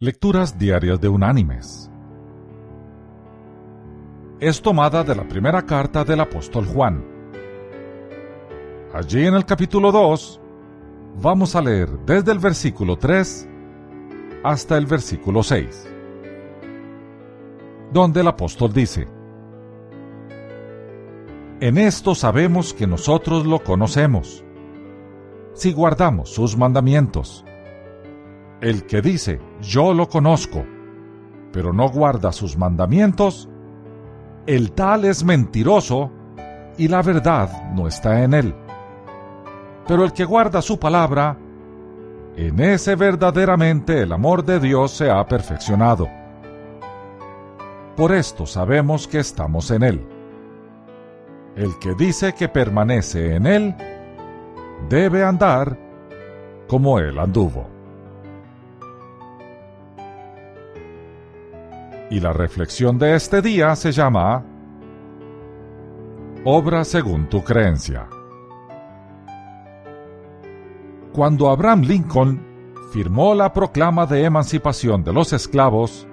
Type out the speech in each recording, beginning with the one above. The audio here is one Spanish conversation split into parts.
Lecturas Diarias de Unánimes. Es tomada de la primera carta del apóstol Juan. Allí en el capítulo 2 vamos a leer desde el versículo 3 hasta el versículo 6, donde el apóstol dice, En esto sabemos que nosotros lo conocemos, si guardamos sus mandamientos. El que dice, yo lo conozco, pero no guarda sus mandamientos, el tal es mentiroso y la verdad no está en él. Pero el que guarda su palabra, en ese verdaderamente el amor de Dios se ha perfeccionado. Por esto sabemos que estamos en Él. El que dice que permanece en Él, debe andar como Él anduvo. Y la reflexión de este día se llama Obra según tu creencia. Cuando Abraham Lincoln firmó la proclama de emancipación de los esclavos,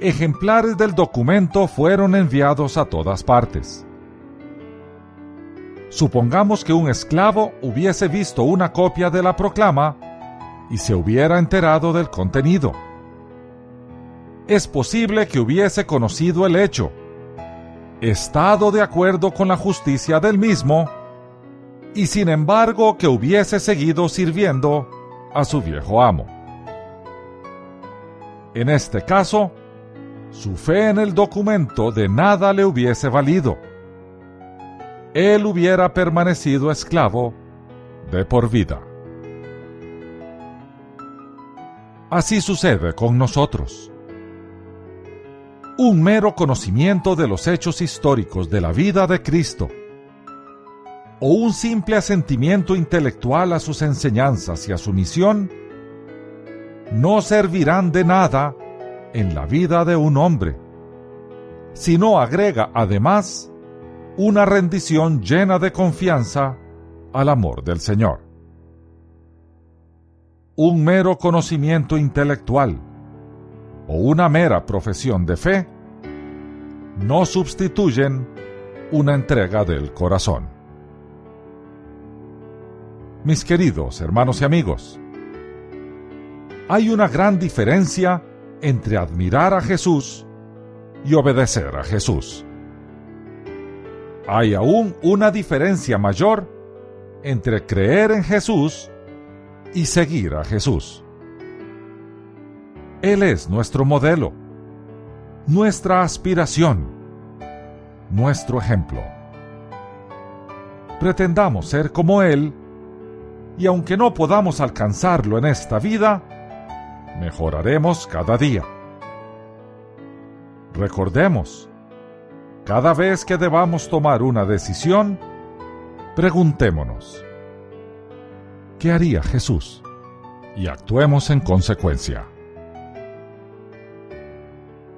ejemplares del documento fueron enviados a todas partes. Supongamos que un esclavo hubiese visto una copia de la proclama y se hubiera enterado del contenido es posible que hubiese conocido el hecho, estado de acuerdo con la justicia del mismo, y sin embargo que hubiese seguido sirviendo a su viejo amo. En este caso, su fe en el documento de nada le hubiese valido. Él hubiera permanecido esclavo de por vida. Así sucede con nosotros un mero conocimiento de los hechos históricos de la vida de Cristo, o un simple asentimiento intelectual a sus enseñanzas y a su misión, no servirán de nada en la vida de un hombre, si no agrega además una rendición llena de confianza al amor del Señor. Un mero conocimiento intelectual, o una mera profesión de fe no sustituyen una entrega del corazón. Mis queridos hermanos y amigos, hay una gran diferencia entre admirar a Jesús y obedecer a Jesús. Hay aún una diferencia mayor entre creer en Jesús y seguir a Jesús. Él es nuestro modelo, nuestra aspiración, nuestro ejemplo. Pretendamos ser como Él y aunque no podamos alcanzarlo en esta vida, mejoraremos cada día. Recordemos, cada vez que debamos tomar una decisión, preguntémonos, ¿qué haría Jesús? Y actuemos en consecuencia.